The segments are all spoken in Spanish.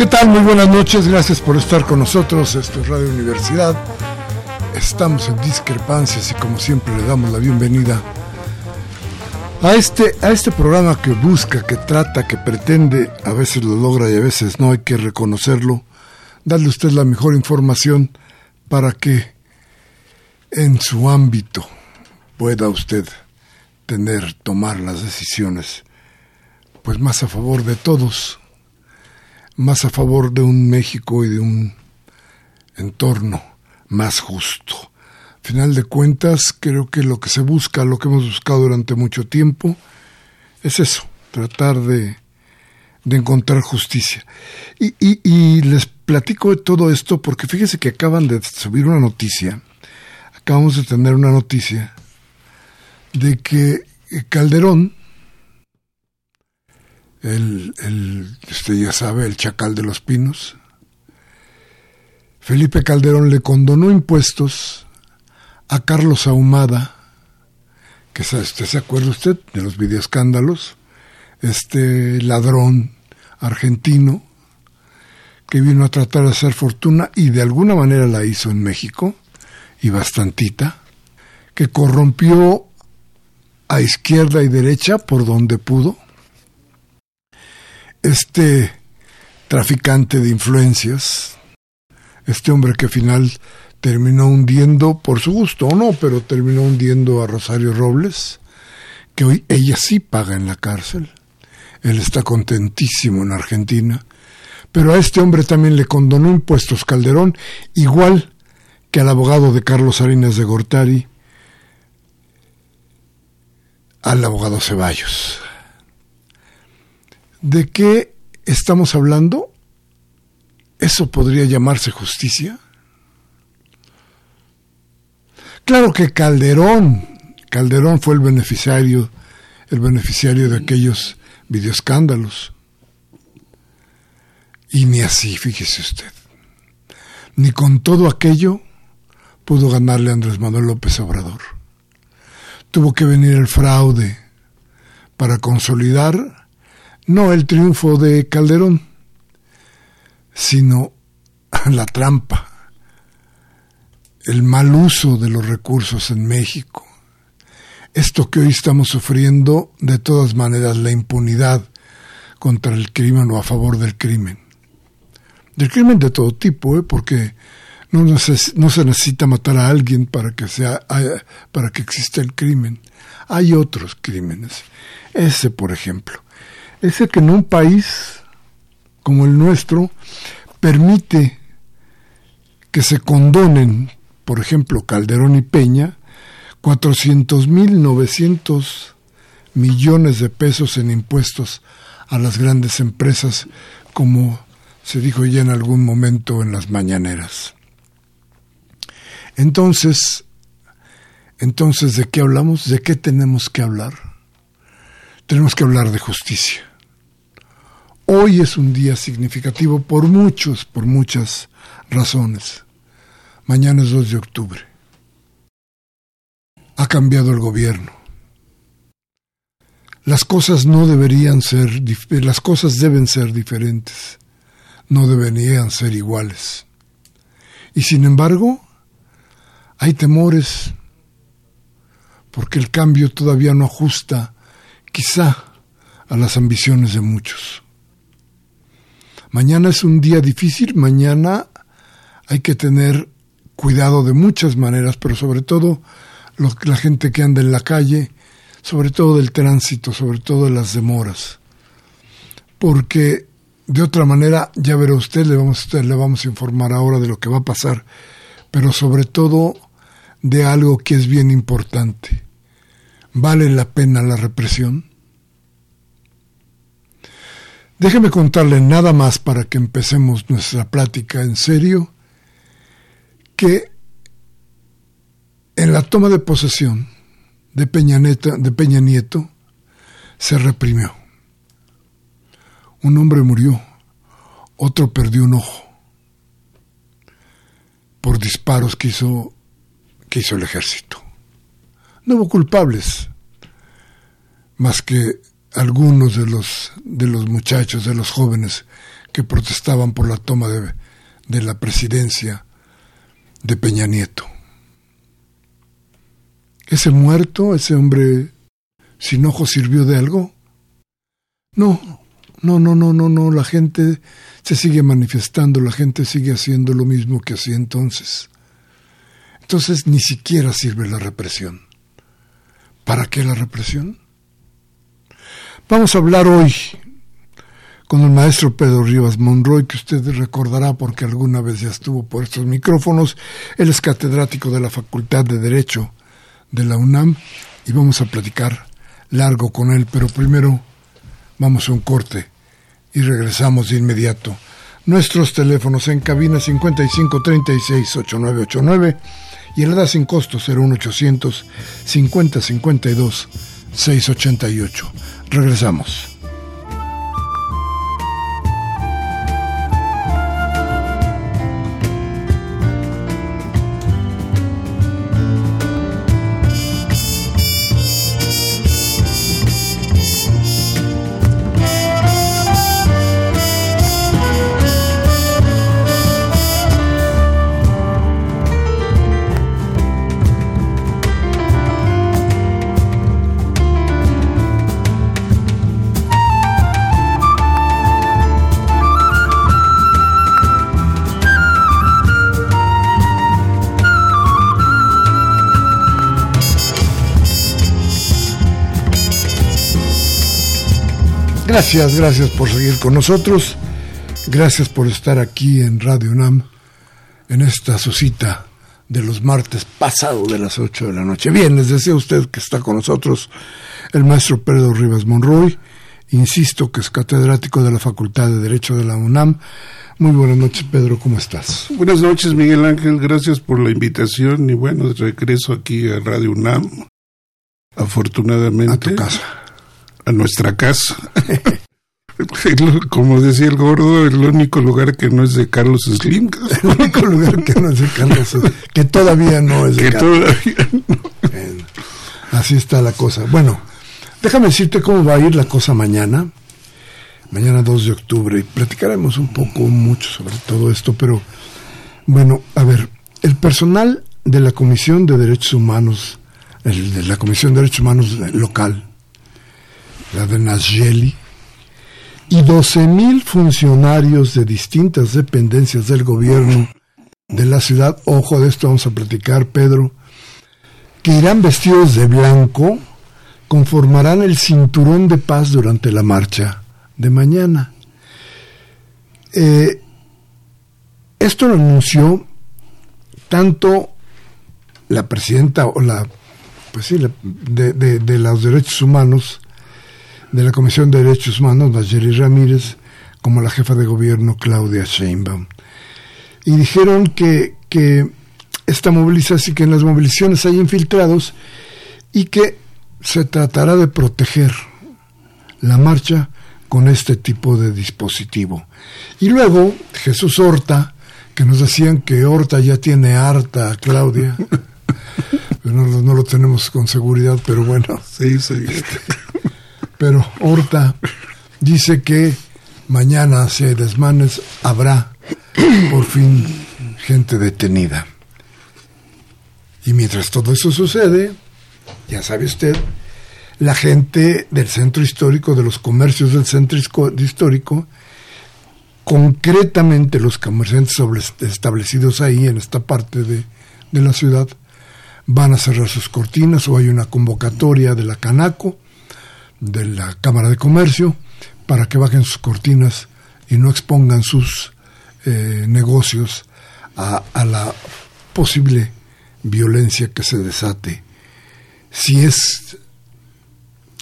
Muy buenas noches, gracias por estar con nosotros. Esto es Radio Universidad. Estamos en discrepancias y como siempre le damos la bienvenida a este, a este programa que busca, que trata, que pretende, a veces lo logra y a veces no, hay que reconocerlo, darle usted la mejor información para que en su ámbito pueda usted tener, tomar las decisiones pues más a favor de todos más a favor de un México y de un entorno más justo. Final de cuentas, creo que lo que se busca, lo que hemos buscado durante mucho tiempo, es eso, tratar de, de encontrar justicia. Y, y, y, les platico de todo esto porque fíjese que acaban de subir una noticia, acabamos de tener una noticia de que Calderón, el, usted ya sabe, el chacal de los pinos. Felipe Calderón le condonó impuestos a Carlos Ahumada, que usted se acuerda usted de los videoescándalos, este ladrón argentino que vino a tratar de hacer fortuna y de alguna manera la hizo en México, y bastantita, que corrompió a izquierda y derecha por donde pudo, este traficante de influencias, este hombre que al final terminó hundiendo, por su gusto o no, pero terminó hundiendo a Rosario Robles, que hoy ella sí paga en la cárcel. Él está contentísimo en Argentina. Pero a este hombre también le condonó impuestos Calderón, igual que al abogado de Carlos Salinas de Gortari, al abogado Ceballos. ¿De qué estamos hablando? ¿Eso podría llamarse justicia? Claro que Calderón, Calderón fue el beneficiario, el beneficiario de aquellos videoescándalos. Y ni así, fíjese usted. Ni con todo aquello pudo ganarle Andrés Manuel López Obrador. Tuvo que venir el fraude para consolidar no el triunfo de Calderón, sino la trampa, el mal uso de los recursos en México. Esto que hoy estamos sufriendo, de todas maneras, la impunidad contra el crimen o a favor del crimen. Del crimen de todo tipo, ¿eh? porque no, no se necesita matar a alguien para que, sea, para que exista el crimen. Hay otros crímenes. Ese, por ejemplo es que en un país como el nuestro, permite que se condonen, por ejemplo, Calderón y Peña, 400.900 millones de pesos en impuestos a las grandes empresas, como se dijo ya en algún momento en las mañaneras. Entonces, entonces, ¿de qué hablamos? ¿De qué tenemos que hablar? Tenemos que hablar de justicia. Hoy es un día significativo por muchos, por muchas razones. Mañana es 2 de octubre. Ha cambiado el gobierno. Las cosas no deberían ser, las cosas deben ser diferentes, no deberían ser iguales. Y sin embargo, hay temores, porque el cambio todavía no ajusta, quizá, a las ambiciones de muchos. Mañana es un día difícil, mañana hay que tener cuidado de muchas maneras, pero sobre todo la gente que anda en la calle, sobre todo del tránsito, sobre todo de las demoras. Porque de otra manera, ya verá usted, le vamos, le vamos a informar ahora de lo que va a pasar, pero sobre todo de algo que es bien importante. ¿Vale la pena la represión? Déjeme contarle nada más para que empecemos nuestra plática en serio, que en la toma de posesión de Peña, de Peña Nieto se reprimió. Un hombre murió, otro perdió un ojo por disparos que hizo, que hizo el ejército. No hubo culpables, más que algunos de los, de los muchachos, de los jóvenes que protestaban por la toma de, de la presidencia de Peña Nieto. ¿Ese muerto, ese hombre sin ojos sirvió de algo? No, no, no, no, no, no, la gente se sigue manifestando, la gente sigue haciendo lo mismo que hacía entonces. Entonces ni siquiera sirve la represión. ¿Para qué la represión? Vamos a hablar hoy con el maestro Pedro Rivas Monroy, que usted recordará porque alguna vez ya estuvo por estos micrófonos. Él es catedrático de la Facultad de Derecho de la UNAM y vamos a platicar largo con él, pero primero vamos a un corte y regresamos de inmediato. Nuestros teléfonos en cabina 5536 8989 y el edad sin costo 01800 5052 688. Regresamos. Gracias, gracias por seguir con nosotros. Gracias por estar aquí en Radio UNAM en esta su cita de los martes pasado de las 8 de la noche. Bien, les deseo a usted que está con nosotros el maestro Pedro Rivas Monroy. Insisto que es catedrático de la Facultad de Derecho de la UNAM. Muy buenas noches, Pedro, ¿cómo estás? Buenas noches, Miguel Ángel, gracias por la invitación y bueno, regreso aquí a Radio UNAM. Afortunadamente. A tu casa a nuestra casa. Como decía el gordo, el único lugar que no es de Carlos Slim. El único lugar que no es de Carlos Slim, que todavía no es de que Todavía Así está la cosa. Bueno, déjame decirte cómo va a ir la cosa mañana. Mañana 2 de octubre. Y platicaremos un poco, mucho sobre todo esto. Pero, bueno, a ver, el personal de la Comisión de Derechos Humanos, el, de la Comisión de Derechos Humanos local, la de Nasgeli, y 12.000 funcionarios de distintas dependencias del gobierno de la ciudad, ojo de esto vamos a platicar, Pedro, que irán vestidos de blanco, conformarán el cinturón de paz durante la marcha de mañana. Eh, Esto lo anunció tanto la presidenta o la, pues sí, de, de, los derechos humanos, de la Comisión de Derechos Humanos, Nayeli Ramírez, como la jefa de gobierno Claudia Sheinbaum. Y dijeron que, que esta movilización, que en las movilizaciones hay infiltrados y que se tratará de proteger la marcha con este tipo de dispositivo. Y luego Jesús Horta, que nos decían que Horta ya tiene harta Claudia. no, no, lo tenemos con seguridad, pero bueno. Sí, sí. Pero Horta dice que mañana, hay desmanes, habrá por fin gente detenida. Y mientras todo eso sucede, ya sabe usted, la gente del centro histórico, de los comercios del centro histórico, concretamente los comerciantes establecidos ahí en esta parte de, de la ciudad, van a cerrar sus cortinas o hay una convocatoria de la Canaco, de la Cámara de Comercio, para que bajen sus cortinas y no expongan sus eh, negocios a, la posible violencia que se desate si es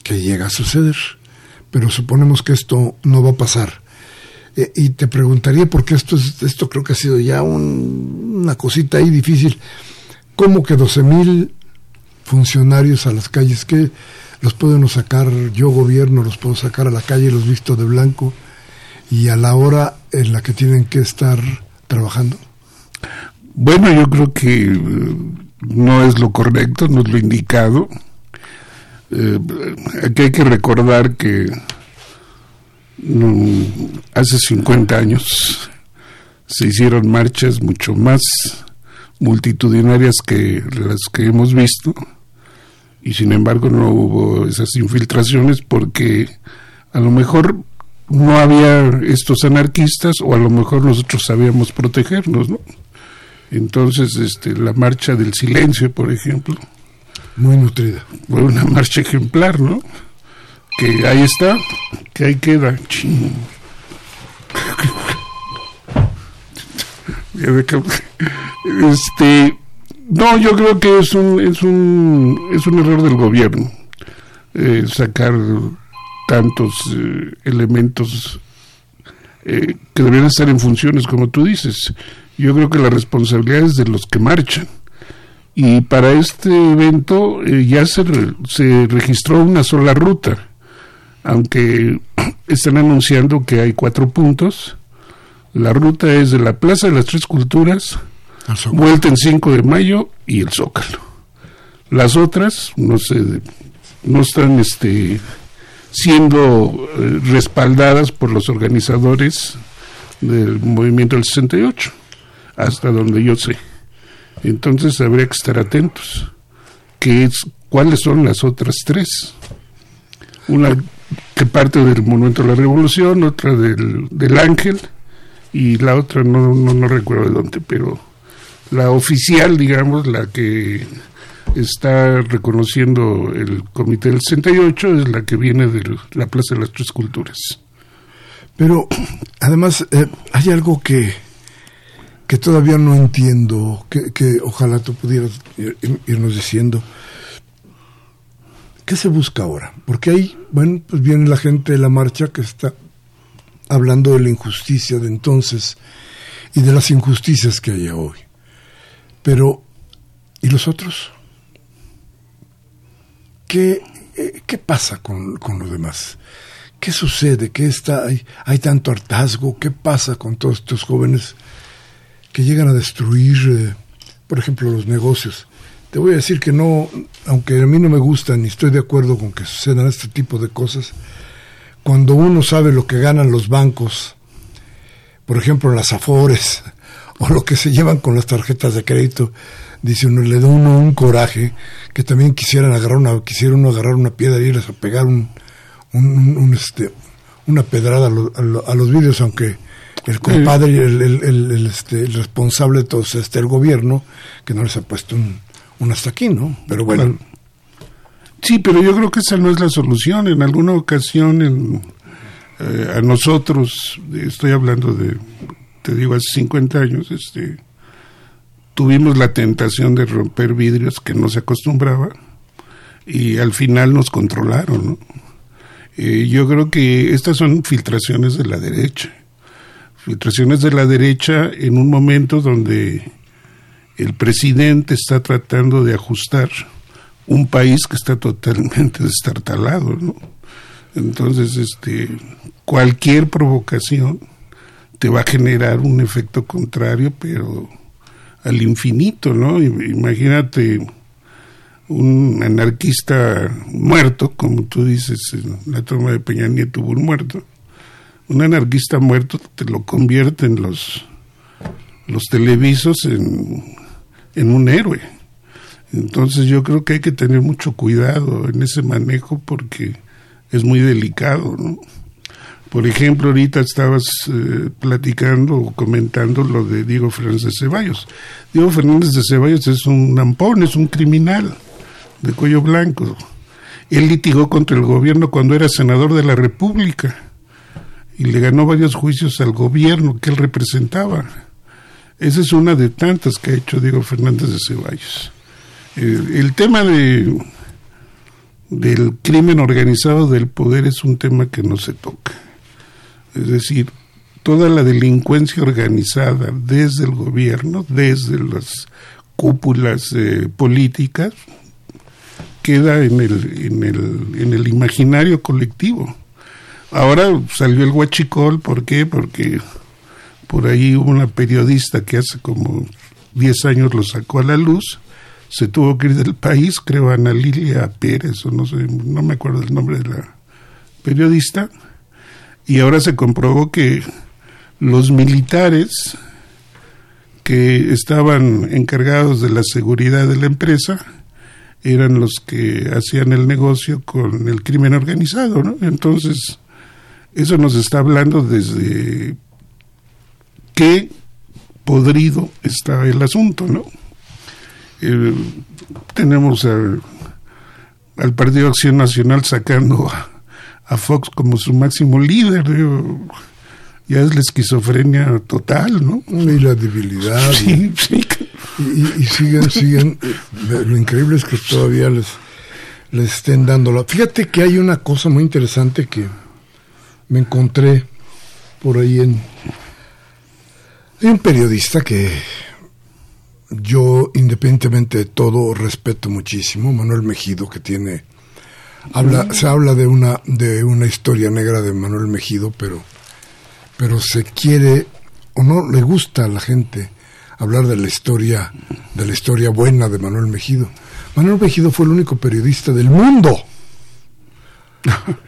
que llega a suceder. Pero suponemos que esto no va a pasar. Eh, y te preguntaría, porque esto, es, esto creo que ha sido ya una cosita ahí difícil, ¿cómo que 12 mil funcionarios a las calles? que los puedo sacar, yo gobierno, los puedo sacar a la calle, los visto de blanco, y a la hora en la que tienen que estar trabajando? Bueno, yo creo que eh, no es lo correcto, no es lo indicado. Eh, aquí hay que recordar que mm, hace 50 años se hicieron marchas mucho más multitudinarias que las que hemos visto y sin embargo no hubo esas infiltraciones porque a lo mejor no había estos anarquistas o a lo mejor nosotros sabíamos protegernos, ¿no? Entonces, este, la marcha del silencio, por ejemplo, muy nutrida. Fue una marcha ejemplar, ¿no? Que ahí está, que ahí queda. Este, no, yo creo que es un, es un, es un error del gobierno eh, sacar tantos eh, elementos eh, que deberían estar en funciones, como tú dices. Yo creo que la responsabilidad es de los que marchan y para este evento ya se, se registró una sola ruta, aunque están anunciando que hay cuatro puntos. La ruta es de la Plaza de las Tres Culturas, vuelta en 5 de mayo y el Zócalo. Las otras no se, no están este, siendo eh, respaldadas por los organizadores del movimiento del 68, hasta donde yo sé. Entonces habría que estar atentos. ¿Qué es, ¿Cuáles son las otras tres? Una que parte del Monumento de la Revolución, otra del, del Ángel y la otra no, no, no recuerdo de dónde, pero la oficial, digamos, la que está reconociendo el Comité del 68 es la que viene de la Plaza de las Tres Culturas. Pero además eh, hay algo que que todavía no entiendo, que, ojalá tú pudieras irnos diciendo. ¿Qué se busca ahora? Porque ahí, bueno, pues viene la gente de la marcha que está hablando de la injusticia de entonces y de las injusticias que hay hoy. Pero, ¿y los otros? ¿Qué, eh, qué pasa con, con lo demás? ¿Qué sucede? ¿Qué está, hay, hay tanto hartazgo? ¿Qué pasa con todos estos jóvenes que llegan a destruir, eh, por ejemplo, los negocios. Te voy a decir que no, aunque a mí no me gustan ni estoy de acuerdo con que sucedan este tipo de cosas, cuando uno sabe lo que ganan los bancos, por ejemplo, las afores, o lo que se llevan con las tarjetas de crédito, dice uno, le da uno un coraje, que también quisieran agarrar una, quisiera uno agarrar una piedra y irles a pegar un, un, este, una pedrada a, a los vidrios, aunque el compadre y el, este, el, responsable de todo este el gobierno que no les ha puesto un, hasta aquí, ¿no? Pero bueno. Sí, pero yo creo que esa no es la solución. En alguna ocasión en, eh, a nosotros, estoy hablando de, te digo, hace 50 años, este, tuvimos la tentación de romper vidrios que no se acostumbraba y al final nos controlaron, ¿no? Eh, yo creo que estas son filtraciones de la derecha. Filtraciones de la derecha en un momento donde el presidente está tratando de ajustar un país que está totalmente destartalado, ¿no? Entonces, este, cualquier provocación te va a generar un efecto contrario, pero al infinito, ¿no? Imagínate un anarquista muerto, como tú dices, la toma de Peña Nieto hubo un muerto. Un anarquista muerto te lo convierte en los, los televisos en, en un héroe. Entonces yo creo que hay que tener mucho cuidado en ese manejo porque es muy delicado, ¿no? Por ejemplo, ahorita estabas eh, platicando o comentando lo de Diego Fernández de Ceballos. Diego Fernández de Ceballos es un ampón, es un criminal de cuello blanco. Él litigó contra el gobierno cuando era senador de la República y le ganó varios juicios al gobierno que él representaba. Esa es una de tantas que ha hecho Diego Fernández de Ceballos. Eh, el tema de del crimen organizado del poder es un tema que no se toca. Es decir, toda la delincuencia organizada desde el gobierno, desde las cúpulas eh, políticas, queda en el, en, el, en el imaginario colectivo. Ahora salió el huachicol, ¿por qué? Porque por ahí hubo una periodista que hace como 10 años lo sacó a la luz, se tuvo que ir del país, creo Ana Lilia Pérez, o no sé, no me acuerdo el nombre de la periodista, y ahora se comprobó que los militares que estaban encargados de la seguridad de la empresa eran los que hacían el negocio con el crimen organizado, ¿no? Entonces, eso nos está hablando desde qué podrido está el asunto, ¿no? Eh, tenemos al Partido Acción Nacional sacando a Fox como su máximo líder. ya es la esquizofrenia total, ¿no? Y la debilidad. Sí, sí. Y, siguen, siguen. Eh, lo increíble es que todavía les, les estén dando la. Fíjate que hay una cosa muy interesante que me encontré por ahí en. Hay un periodista que yo, independientemente de todo, respeto muchísimo, Manuel Mejido, que tiene Habla, se habla de una, de una historia negra de Manuel Mejido, pero, pero se quiere o no le gusta a la gente hablar de la historia, de la historia buena de Manuel Mejido. Manuel Mejido fue el único periodista del mundo,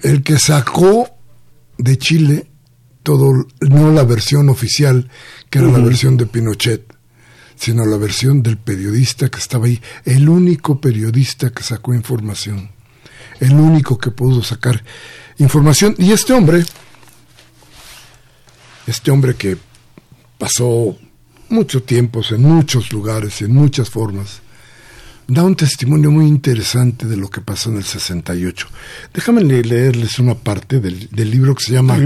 el que sacó de Chile todo, no la versión oficial, que era la versión de Pinochet, sino la versión del periodista que estaba ahí, el único periodista que sacó información el único que pudo sacar información. Y este hombre, este hombre que pasó mucho tiempo en muchos lugares, en muchas formas, da un testimonio muy interesante de lo que pasó en el 68. Déjame leerles una parte del, libro que se llama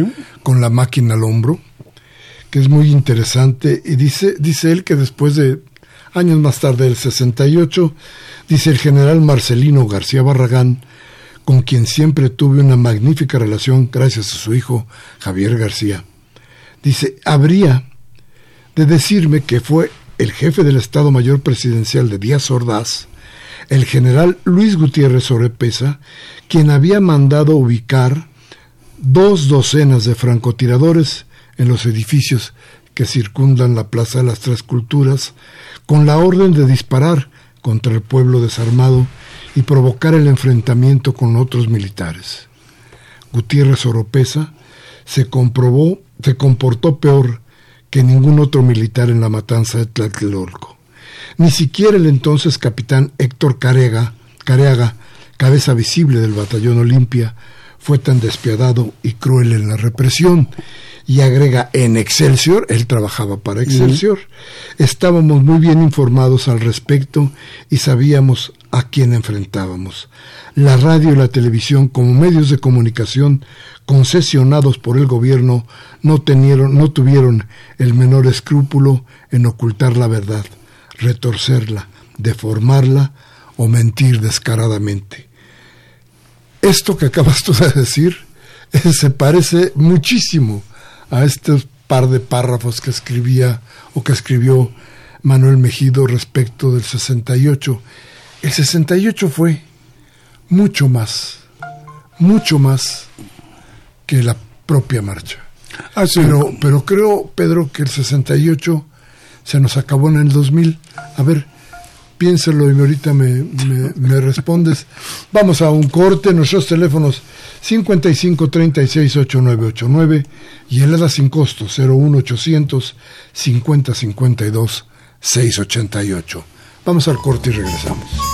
Con la máquina al hombro, que es muy interesante, y dice, dice él que después de años más tarde, del 68, dice el general Marcelino García Barragán, con quien siempre tuve una magnífica relación gracias a su hijo Javier García. Dice, habría de decirme que fue el jefe del Estado Mayor Presidencial de Díaz Ordaz, el general Luis Gutiérrez Orepesa, quien había mandado ubicar dos docenas de francotiradores en los edificios que circundan la Plaza de las Tres Culturas, con la orden de disparar contra el pueblo desarmado y provocar el enfrentamiento con otros militares. Gutiérrez Oropesa se comprobó, se comportó peor que ningún otro militar en la matanza de Tlatelolco. Ni siquiera el entonces capitán Héctor Carega, Careaga, cabeza visible del batallón Olimpia, fue tan despiadado y cruel en la represión, y agrega en Excelsior, él trabajaba para Excelsior, estábamos muy bien informados al respecto y sabíamos a quién enfrentábamos. La radio y la televisión como medios de comunicación concesionados por el gobierno no, tenieron, no tuvieron el menor escrúpulo en ocultar la verdad, retorcerla, deformarla o mentir descaradamente. Esto que acabas tú de decir se parece muchísimo a este par de párrafos que escribía o que escribió Manuel Mejido respecto del 68. El 68 fue mucho más, mucho más que la propia marcha. Ah, pero, pero creo, Pedro, que el 68 se nos acabó en el 2000. A ver, piénselo y ahorita me, me, respondes. Vamos a un corte, nuestros teléfonos 55 36 8989 y el EDA sin costo 01800 50 52 688. Vamos al corte y regresamos.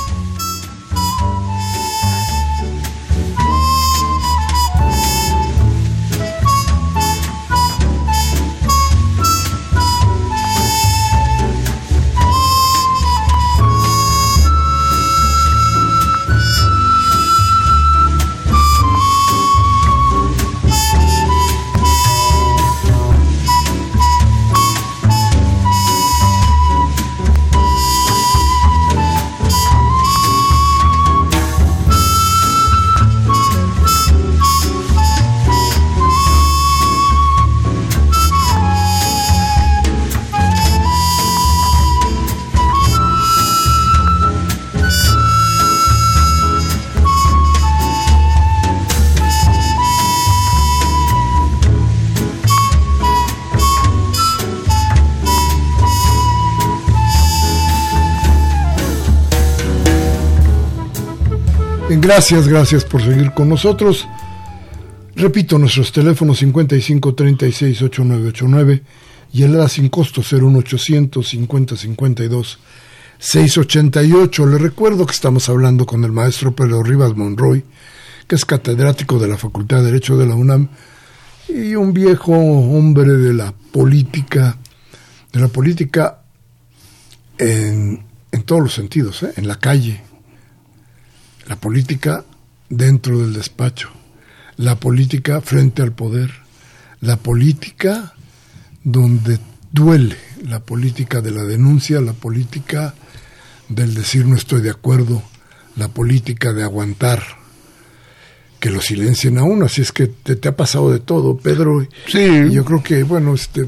Gracias, gracias por seguir con nosotros. Repito, nuestros teléfonos 55 36 8989 y el EDA sin costo 01800 50 52 688. Le recuerdo que estamos hablando con el maestro Pedro Rivas Monroy, que es catedrático de la Facultad de Derecho de la UNAM y un viejo hombre de la política, de la política en, en todos los sentidos, ¿eh? en la calle, la política dentro del despacho, la política frente al poder, la política donde duele, la política de la denuncia, la política del decir no estoy de acuerdo, la política de aguantar. Que lo silencien a uno, así es que te, ha pasado de todo, Pedro. Sí. yo creo que, bueno, este,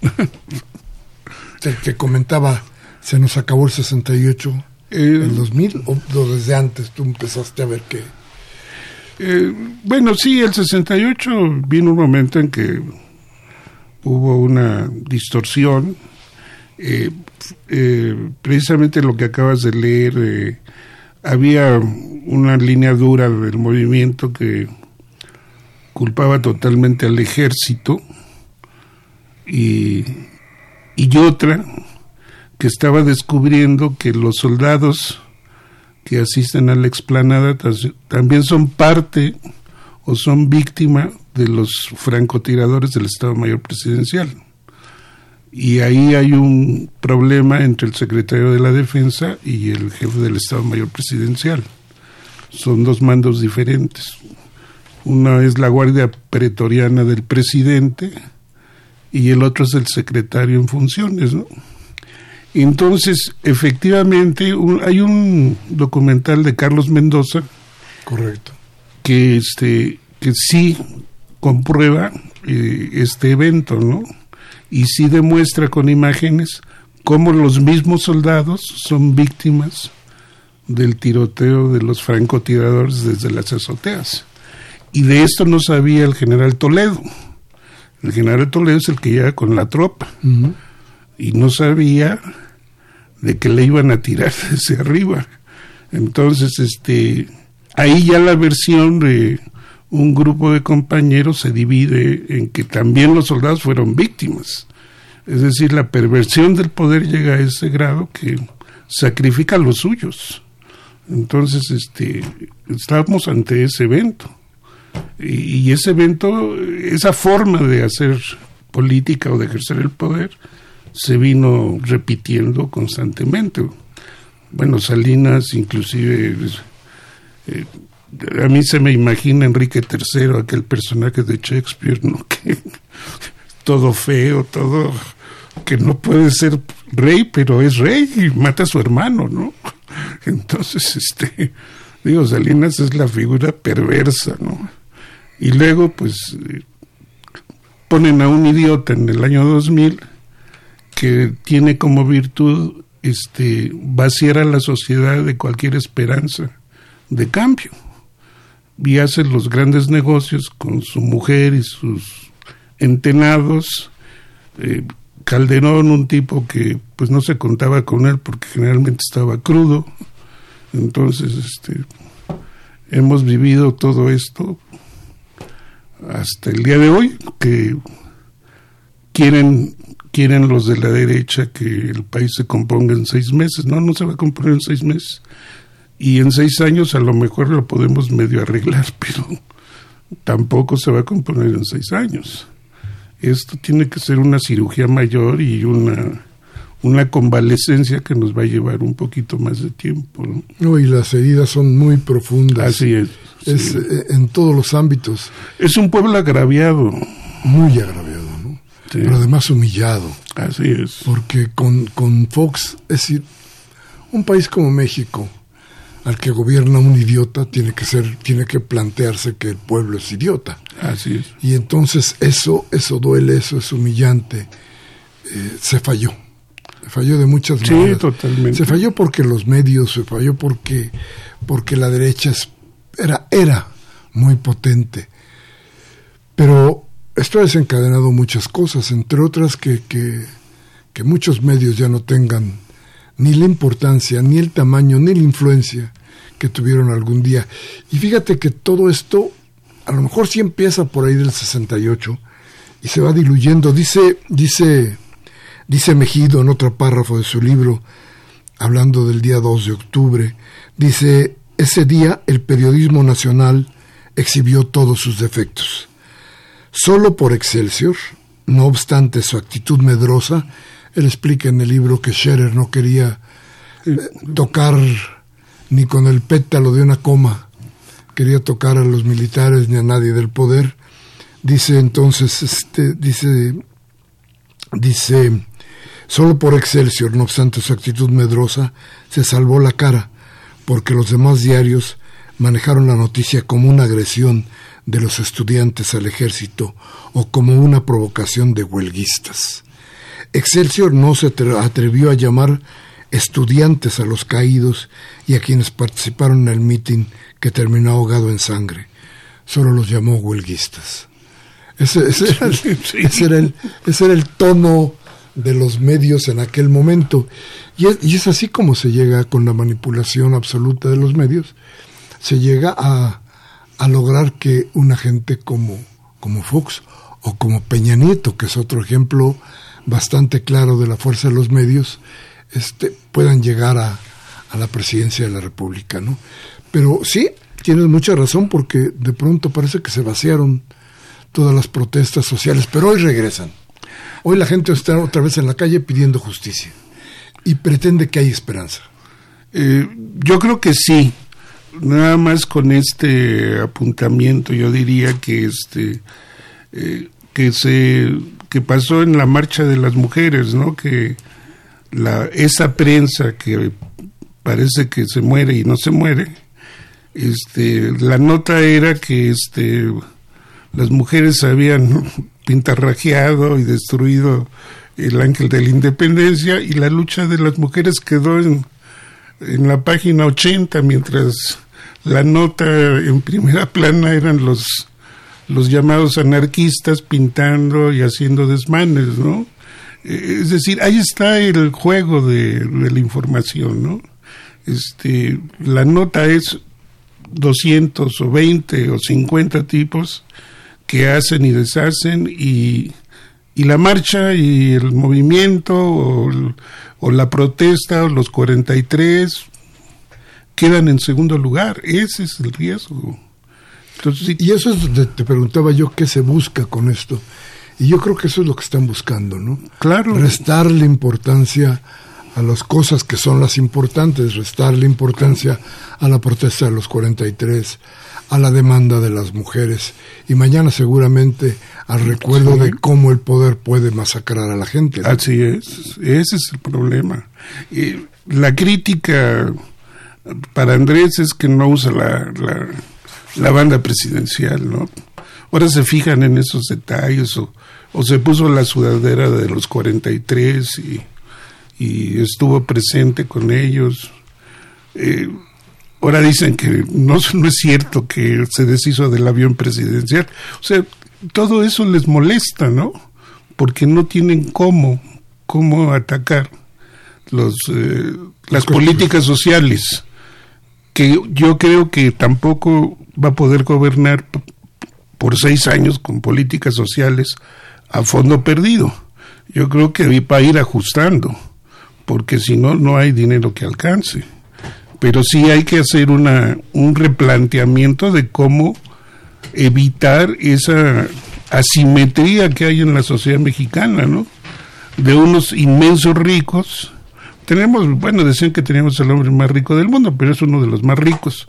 te comentaba, se nos acabó el 68, eh, ¿En 2000 o, desde antes tú empezaste a ver que...? Eh, bueno, sí, el 68 vino un momento en que hubo una distorsión. Eh, precisamente lo que acabas de leer, había una línea dura del movimiento que culpaba totalmente al ejército y, y otra que estaba descubriendo que los soldados que asisten a la explanada también son parte o son víctima de los francotiradores del Estado Mayor Presidencial. Y ahí hay un problema entre el secretario de la Defensa y el jefe del Estado Mayor Presidencial. Son dos mandos diferentes. Una es la Guardia Pretoriana del presidente y el otro es el secretario en funciones, ¿no? Entonces, efectivamente, hay un documental de Carlos Mendoza. Correcto. Que, este, que sí comprueba eh, este evento, ¿no? Y sí demuestra con imágenes cómo los mismos soldados son víctimas del tiroteo de los francotiradores desde las azoteas. Y de esto no sabía el general Toledo. El general Toledo es el que llega con la tropa y no sabía de que le iban a tirar desde arriba. Entonces, este, ahí ya la versión de un grupo de compañeros se divide en que también los soldados fueron víctimas. Es decir, la perversión del poder llega a ese grado que sacrifica a los suyos. Entonces, este, estamos ante ese evento. Y, ese evento, esa forma de hacer política o de ejercer el poder, se vino repitiendo constantemente. Bueno, Salinas inclusive, eh, a mí se me imagina Enrique III, aquel personaje de Shakespeare, ¿no? Que todo feo, todo que no puede ser rey, pero es rey y mata a su hermano, ¿no? Entonces, este, digo, Salinas es la figura perversa, ¿no? Y luego, pues, ponen a un idiota en el año 2000 que tiene como virtud este, vaciar a la sociedad de cualquier esperanza de cambio. Y hace los grandes negocios con su mujer y sus entenados. Eh, Calderón, un tipo que pues no se contaba con él porque generalmente estaba crudo. Entonces, este, hemos vivido todo esto hasta el día de hoy, que quieren, quieren los de la derecha que el país se componga en seis meses. No, no se va a componer en seis meses. Y en seis años a lo mejor lo podemos medio arreglar, pero tampoco se va a componer en seis años. Esto tiene que ser una cirugía mayor y una una convalecencia que nos va a llevar un poquito más de tiempo. ¿no? y las heridas son muy profundas. Así es. Es eh, en todos los ámbitos. Es un pueblo agraviado. Muy agraviado, ¿no? Pero además humillado. Así es. Porque con, con Fox, es decir, un país como México, al que gobierna un idiota, tiene que ser, tiene que plantearse que el pueblo es idiota. Así es. Y entonces eso, eso duele, eso es humillante. Eh, se falló falló de muchas maneras. totalmente. Se falló porque los medios, se falló porque, porque la derecha era, era muy potente. Pero esto ha desencadenado muchas cosas, entre otras que, que, que muchos medios ya no tengan ni la importancia, ni el tamaño, ni la influencia que tuvieron algún día. Y fíjate que todo esto, a lo mejor sí empieza por ahí del 68 y se va diluyendo. Dice, dice Dice Mejido en otro párrafo de su libro, hablando del día 2 de octubre, dice, ese día el periodismo nacional exhibió todos sus defectos. Solo por Excelsior, no obstante su actitud medrosa, él explica en el libro que Scherer no quería eh, tocar ni con el pétalo de una coma, quería tocar a los militares ni a nadie del poder. Dice entonces, este, dice, dice, Solo por Excelsior, no obstante su actitud medrosa, se salvó la cara, porque los demás diarios manejaron la noticia como una agresión de los estudiantes al ejército o como una provocación de huelguistas. Excelsior no se atrevió a llamar estudiantes a los caídos y a quienes participaron en el mitin que terminó ahogado en sangre. Solo los llamó huelguistas. Ese, era, el, ese era el tono de los medios en aquel momento. Y es, y es, así como se llega con la manipulación absoluta de los medios, se llega a, a lograr que una gente como, como Fox o como Peña Nieto, que es otro ejemplo bastante claro de la fuerza de los medios, este, puedan llegar a, a la presidencia de la República. ¿no? Pero sí, tienes mucha razón porque de pronto parece que se vaciaron todas las protestas sociales, pero hoy regresan. Hoy la gente está otra vez en la calle pidiendo justicia y pretende que hay esperanza. Eh, yo creo que sí. Nada más con este apuntamiento, yo diría que este eh, que se que pasó en la marcha de las mujeres, ¿no? Que la esa prensa que parece que se muere y no se muere. Este, la nota era que este las mujeres habían pintarrajeado y destruido el ángel de la independencia y la lucha de las mujeres quedó en, en la página 80 mientras la nota en primera plana eran los los llamados anarquistas pintando y haciendo desmanes, ¿no? Eh, es decir, ahí está el juego de, la información, ¿no? Este, la nota es 200 o 20 o 50 tipos que hacen y deshacen y, y la marcha y el movimiento o, la protesta o los 43 quedan en segundo lugar. Ese es el riesgo. Y eso es donde te preguntaba yo qué se busca con esto. Y yo creo que eso es lo que están buscando, ¿no? Claro. Restarle importancia a las cosas que son las importantes, restarle importancia a la protesta de los 43, a la demanda de las mujeres y mañana seguramente al recuerdo de cómo el poder puede masacrar a la gente. Así es, ese es el problema. Y la crítica para Andrés es que no usa la, la, banda presidencial, ¿no? Ahora se fijan en esos detalles o, o se puso la sudadera de los 43 y, y estuvo presente con ellos. Eh, ahora dicen que no, no es cierto que se deshizo del avión presidencial. O sea, todo eso les molesta, ¿no? Porque no tienen cómo, cómo atacar los, eh, las políticas sociales, que yo creo que tampoco va a poder gobernar por seis años con políticas sociales a fondo perdido. Yo creo que va a ir ajustando, porque si no, no hay dinero que alcance pero sí hay que hacer una, un replanteamiento de cómo evitar esa asimetría que hay en la sociedad mexicana, ¿no? De unos inmensos ricos. Tenemos, bueno, decían que tenemos el hombre más rico del mundo, pero es uno de los más ricos.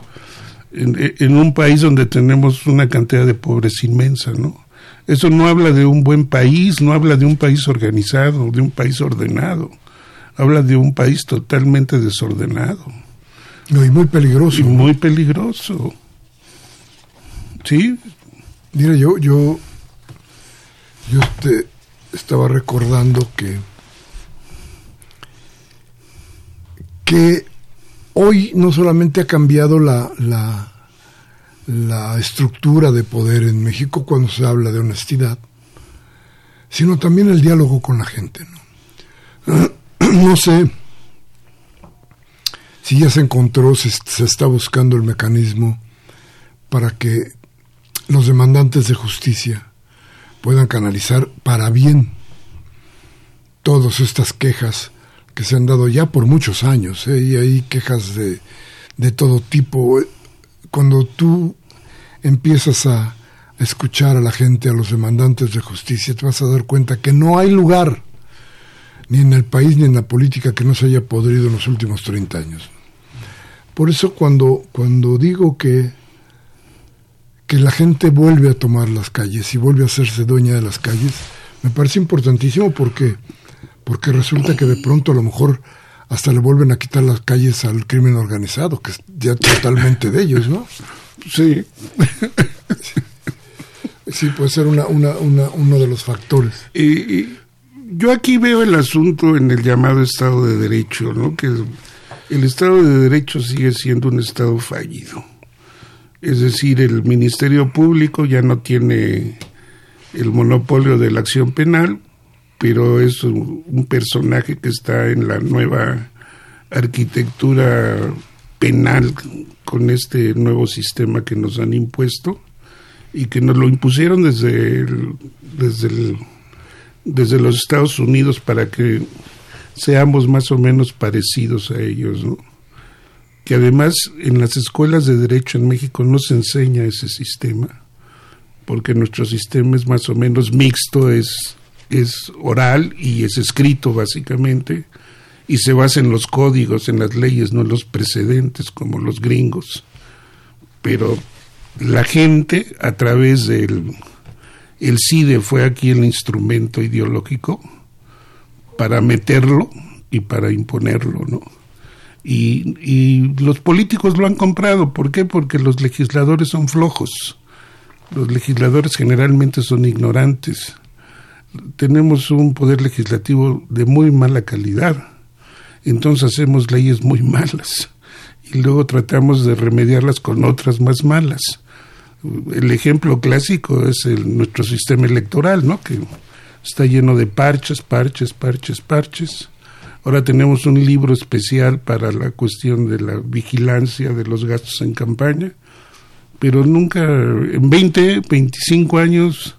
En, en un país donde tenemos una cantidad de pobres inmensa, ¿no? Eso no habla de un buen país, no habla de un país organizado, de un país ordenado. Habla de un país totalmente desordenado. No, y muy peligroso. muy peligroso. Sí. Mira, yo, yo, yo te estaba recordando que, que hoy no solamente ha cambiado la, la, la estructura de poder en México cuando se habla de honestidad, sino también el diálogo con la gente. No, no sé si ya se encontró, se, está buscando el mecanismo para que los demandantes de justicia puedan canalizar para bien todas estas quejas que se han dado ya por muchos años, ¿eh? y hay quejas de, de todo tipo. Cuando tú empiezas a escuchar a la gente, a los demandantes de justicia, te vas a dar cuenta que no hay lugar ni en el país ni en la política que no se haya podrido en los últimos 30 años. Por eso cuando, cuando digo que, que la gente vuelve a tomar las calles y vuelve a hacerse dueña de las calles, me parece importantísimo porque, porque resulta que de pronto a lo mejor hasta le vuelven a quitar las calles al crimen organizado, que es ya totalmente de ellos, ¿no? Sí. Sí, puede ser una, una, una, uno de los factores. Y, yo aquí veo el asunto en el llamado Estado de Derecho, ¿no? Que el Estado de Derecho sigue siendo un Estado fallido. Es decir, el Ministerio Público ya no tiene el monopolio de la acción penal, pero es un, personaje que está en la nueva arquitectura penal con este nuevo sistema que nos han impuesto y que nos lo impusieron desde desde desde los Estados Unidos para que seamos más o menos parecidos a ellos, ¿no? Que además en las escuelas de derecho en México no se enseña ese sistema, porque nuestro sistema es más o menos mixto, es, es oral y es escrito básicamente, y se basa en los códigos, en las leyes, no en los precedentes como los gringos. Pero la gente, a través del el CIDE fue aquí el instrumento ideológico, para meterlo y para imponerlo, ¿no? Y, los políticos lo han comprado. ¿Por qué? Porque los legisladores son flojos. Los legisladores generalmente son ignorantes. Tenemos un poder legislativo de muy mala calidad. Entonces hacemos leyes muy malas y luego tratamos de remediarlas con otras más malas. El ejemplo clásico es el, nuestro sistema electoral, ¿no? Que está lleno de parches, parches, parches, parches. Ahora tenemos un libro especial para la cuestión de la vigilancia de los gastos en campaña, pero nunca, en 20, 25 años,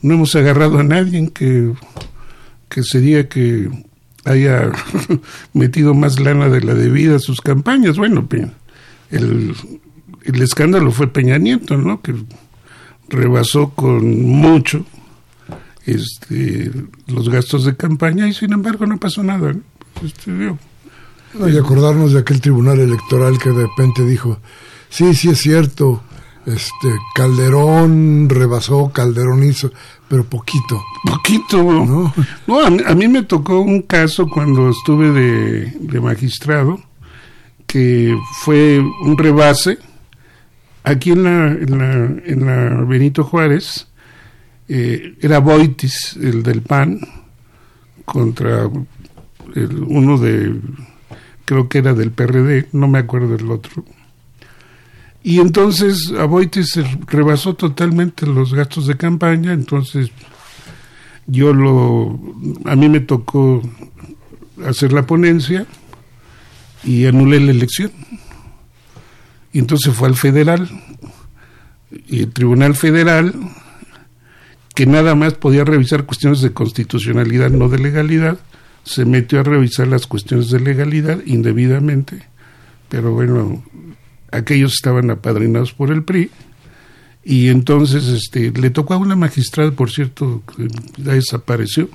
no hemos agarrado a nadie que, que se diga que haya metido más lana de la debida a sus campañas. Bueno, el, el escándalo fue Peña Nieto, ¿no? Que rebasó con mucho este, los gastos de campaña y sin embargo no pasó nada. Este, no, y acordarnos de aquel tribunal electoral que de repente dijo, sí, sí es cierto, este Calderón rebasó, Calderón hizo, pero poquito. Poquito. No, no a, mí, me tocó un caso cuando estuve de, de magistrado, que fue un rebase aquí en la, en la, en la Benito Juárez, eh, era Boitis, el del PAN, contra uno de, creo que era del PRD, no me acuerdo del otro. Y entonces a Boitis rebasó totalmente los gastos de campaña, entonces yo lo, a mí me tocó hacer la ponencia y anulé la elección. Y entonces fue al federal, y el Tribunal Federal, que nada más podía revisar cuestiones de constitucionalidad, no de legalidad, se metió a revisar las cuestiones de legalidad indebidamente, pero bueno, aquellos estaban apadrinados por el PRI, y entonces este le tocó a una magistrada, por cierto, que desapareció.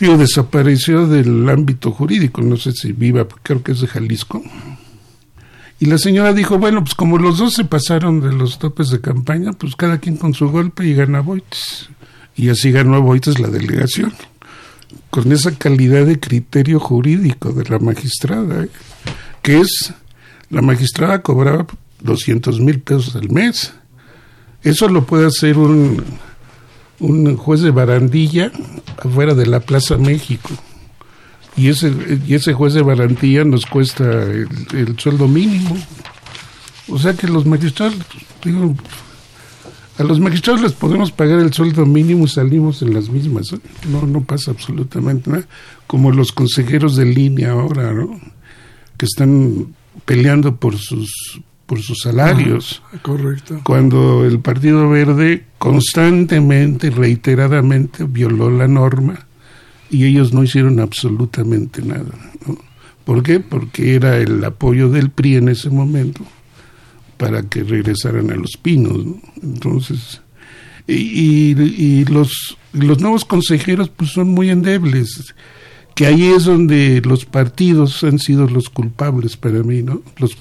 Digo, desapareció del ámbito jurídico, no sé si viva, creo que es de Jalisco y la señora dijo, bueno, pues como los dos se pasaron de los topes de campaña, pues cada quien con su golpe y gana Boites. Y así ganó Boites la delegación, con esa calidad de criterio jurídico de la magistrada, ¿eh? que es, la magistrada cobraba 200 mil pesos al mes. Eso lo puede hacer un, un juez de barandilla afuera de la Plaza México y ese, y ese juez de barantía nos cuesta el, sueldo mínimo. O sea que los magistrados, digo, a los magistrados les podemos pagar el sueldo mínimo y salimos en las mismas. ¿eh? No, no pasa absolutamente nada. Como los consejeros de línea ahora, ¿no? Que están peleando por sus por sus salarios. Ah, correcto. Cuando el Partido Verde constantemente, reiteradamente violó la norma y ellos no hicieron absolutamente nada. ¿Por qué? Porque era el apoyo del PRI en ese momento para que regresaran a los pinos. Entonces, y, los, los nuevos consejeros pues son muy endebles, que ahí es donde los partidos han sido los culpables para mí, ¿no? Los,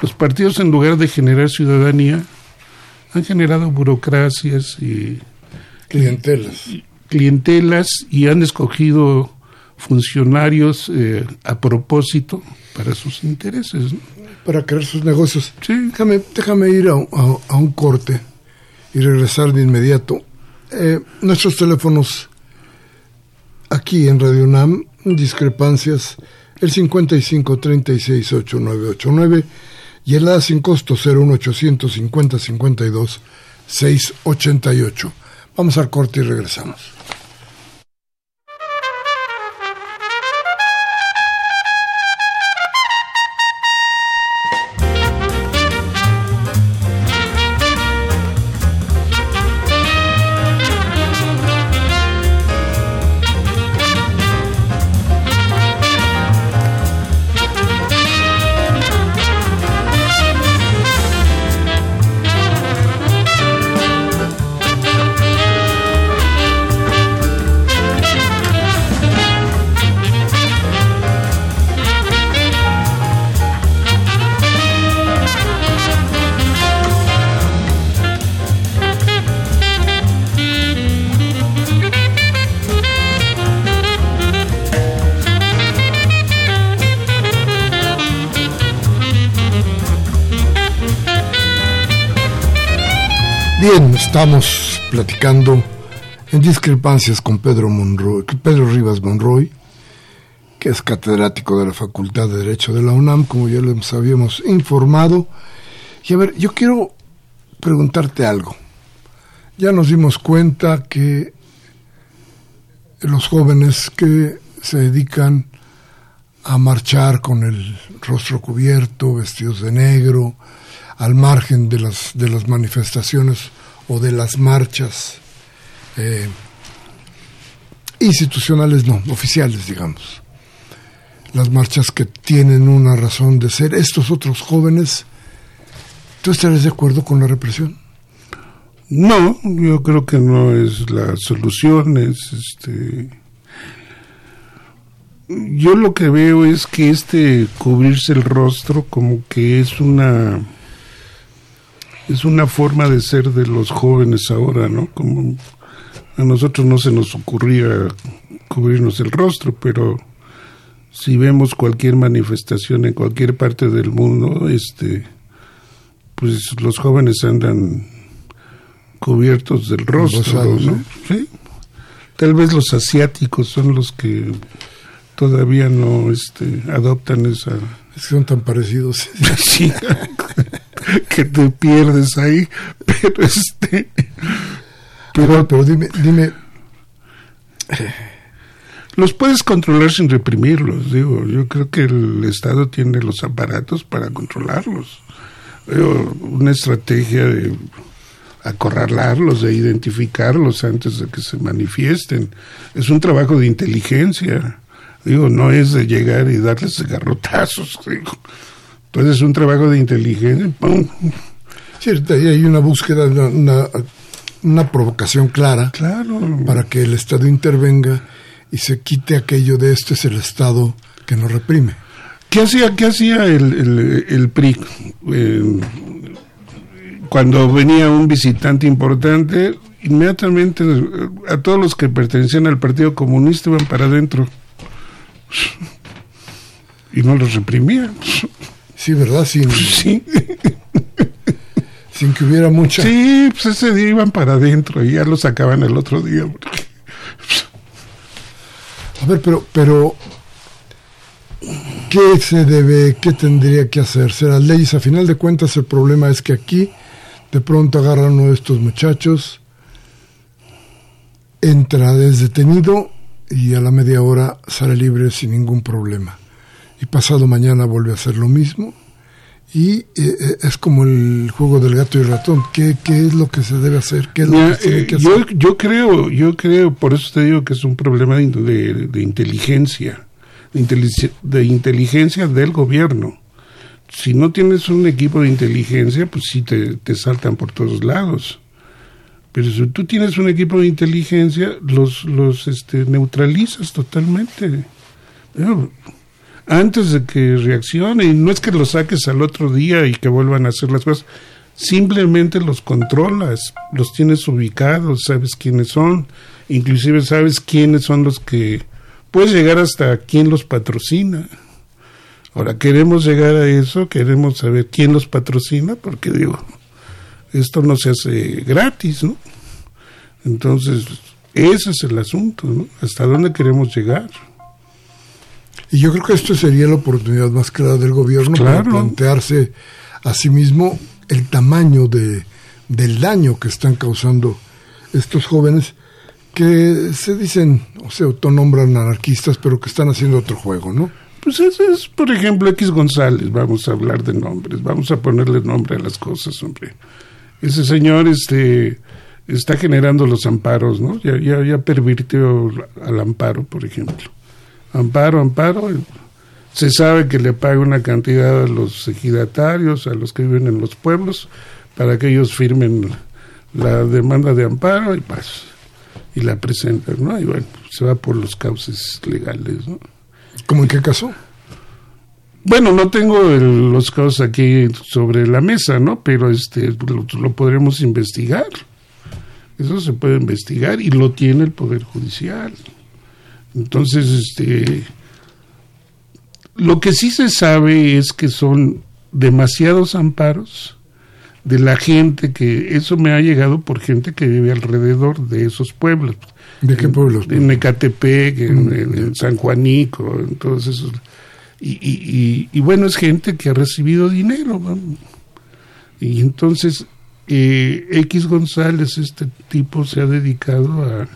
los partidos en lugar de generar ciudadanía han generado burocracias y clientelas clientelas y han escogido funcionarios eh, a propósito para sus intereses. Para crear sus negocios. Déjame, déjame ir a, un corte y regresar de inmediato. Eh, nuestros teléfonos aquí en Radio UNAM, discrepancias, el 55 36 8989 y el A sin costo 01850 52 688. Vamos al corte y regresamos. Estamos platicando en discrepancias con Pedro Monroy, Pedro Rivas Monroy, que es catedrático de la Facultad de Derecho de la UNAM, como ya les habíamos informado. Y a ver, yo quiero preguntarte algo. Ya nos dimos cuenta que los jóvenes que se dedican a marchar con el rostro cubierto, vestidos de negro, al margen de las, de las manifestaciones o de las marchas eh, institucionales, no, oficiales, digamos. Las marchas que tienen una razón de ser. Estos otros jóvenes ¿Tú estarías de acuerdo con la represión? No, yo creo que no es la solución, es este yo lo que veo es que este cubrirse el rostro como que es una es una forma de ser de los jóvenes ahora, ¿no? Como a nosotros no se nos ocurría cubrirnos el rostro, pero si vemos cualquier manifestación en cualquier parte del mundo, este pues los jóvenes andan cubiertos del rostro, ¿no? ¿Sí? Tal vez los asiáticos son los que todavía no este, adoptan esa... son tan parecidos. sí, que te pierdes ahí, pero este... Pero, pero dime, dime... Los puedes controlar sin reprimirlos, digo. Yo creo que el Estado tiene los aparatos para controlarlos. una estrategia de acorralarlos, de identificarlos antes de que se manifiesten. Es un trabajo de inteligencia. Digo, no es de llegar y darles garrotazos. Digo. Entonces es un trabajo de inteligencia. ¡pum! Cierto, y hay una búsqueda, una, una, provocación clara claro. para que el Estado intervenga y se quite aquello de este es el Estado que nos reprime. ¿Qué hacía, qué hacía el, el, el PRI? Eh, cuando venía un visitante importante, inmediatamente a todos los que pertenecían al Partido Comunista iban para adentro y no los reprimían. Sí, ¿verdad? Sin, sí. sin que hubiera mucha... Sí, pues ese día iban para adentro y ya los sacaban el otro día. A ver, pero, pero ¿qué se debe, qué tendría que hacerse? Las leyes, a final de cuentas, el problema es que aquí de pronto agarran uno de estos muchachos, entra desde detenido y a la media hora sale libre sin ningún problema. Y pasado mañana vuelve a hacer lo mismo. Y eh, eh, es como el juego del gato y el ratón. ¿Qué, ¿Qué, es lo que se debe hacer? ¿Qué es lo que se tiene que yo, hacer? Yo creo, yo creo, por eso te digo que es un problema de, de, inteligencia, de, inteligencia del gobierno. Si no tienes un equipo de inteligencia, pues sí te, te saltan por todos lados. Pero si tú tienes un equipo de inteligencia, los, los este, neutralizas totalmente. Antes de que reaccione, y no es que los saques al otro día y que vuelvan a hacer las cosas, simplemente los controlas, los tienes ubicados, sabes quiénes son, inclusive sabes quiénes son los que... Puedes llegar hasta quién los patrocina. Ahora, queremos llegar a eso, queremos saber quién los patrocina, porque digo, esto no se hace gratis, ¿no? Entonces, ese es el asunto, ¿no? ¿Hasta dónde queremos llegar? Y yo creo que esto sería la oportunidad más clara del gobierno para plantearse a sí mismo el tamaño de, del daño que están causando estos jóvenes que se dicen o se autonombran anarquistas, pero que están haciendo otro juego, ¿no? Pues ese es, por ejemplo, X González, vamos a hablar de nombres, vamos a ponerle nombre a las cosas, hombre ese señor este está generando los amparos, ¿no? Ya, ya, ya pervirtió al amparo, por ejemplo. Amparo, amparo, se sabe que le paga una cantidad a los ejidatarios, a los que viven en los pueblos, para que ellos firmen la demanda de amparo y pues, y la presentan, ¿no? Y bueno, se va por los cauces legales, ¿no? ¿Cómo en qué caso? Bueno, no tengo los casos aquí sobre la mesa, ¿no? Pero este lo, lo, podremos investigar. Eso se puede investigar y lo tiene el Poder Judicial. Entonces, este lo que sí se sabe es que son demasiados amparos de la gente que eso me ha llegado por gente que vive alrededor de esos pueblos. ¿De qué pueblos? En, Ecatepec, en, en San Juanico, en todos esos y, y, bueno, es gente que ha recibido dinero. Y entonces eh, X González, este tipo, se ha dedicado a,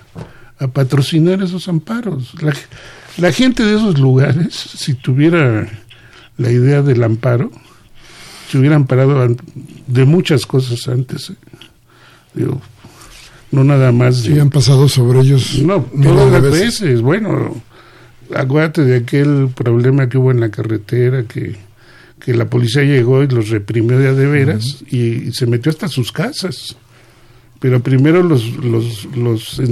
a patrocinar esos amparos. La, la, gente de esos lugares, si tuviera la idea del amparo, se hubieran parado de muchas cosas antes. ¿eh? Digo, no nada más. De, han pasado sobre ellos. No, todas las veces. Bueno, acuérdate de aquel problema que hubo en la carretera que que la policía llegó y los reprimió de a de veras y, se metió hasta sus casas. Pero primero los, los, los,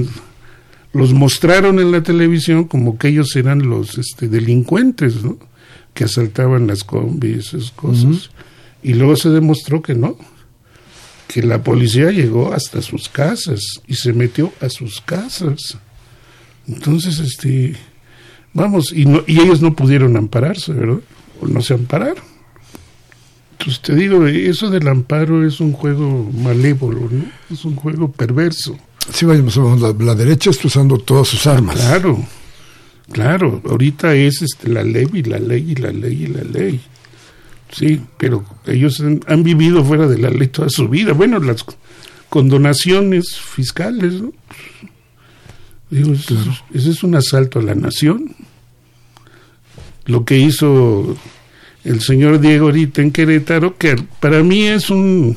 los mostraron en la televisión como que ellos eran los este, delincuentes, ¿no? Que asaltaban las combis, esas cosas. Y luego se demostró que no, que la policía llegó hasta sus casas y se metió a sus casas. Entonces, este, vamos, y, no, y ellos no pudieron ampararse, ¿verdad? O no se ampararon. Entonces te digo, eso del amparo es un juego malévolo, ¿no? Es un juego perverso. Sí, vayamos, la, la derecha está usando todas sus armas. Claro, claro, ahorita es este, la ley y la ley y la ley y la ley. Sí, pero ellos han, vivido fuera de la ley toda su vida. Bueno, las condonaciones fiscales, ¿no? Digo, ese es un asalto a la nación. Lo que hizo el señor Diego ahorita en Querétaro, que para mí es un,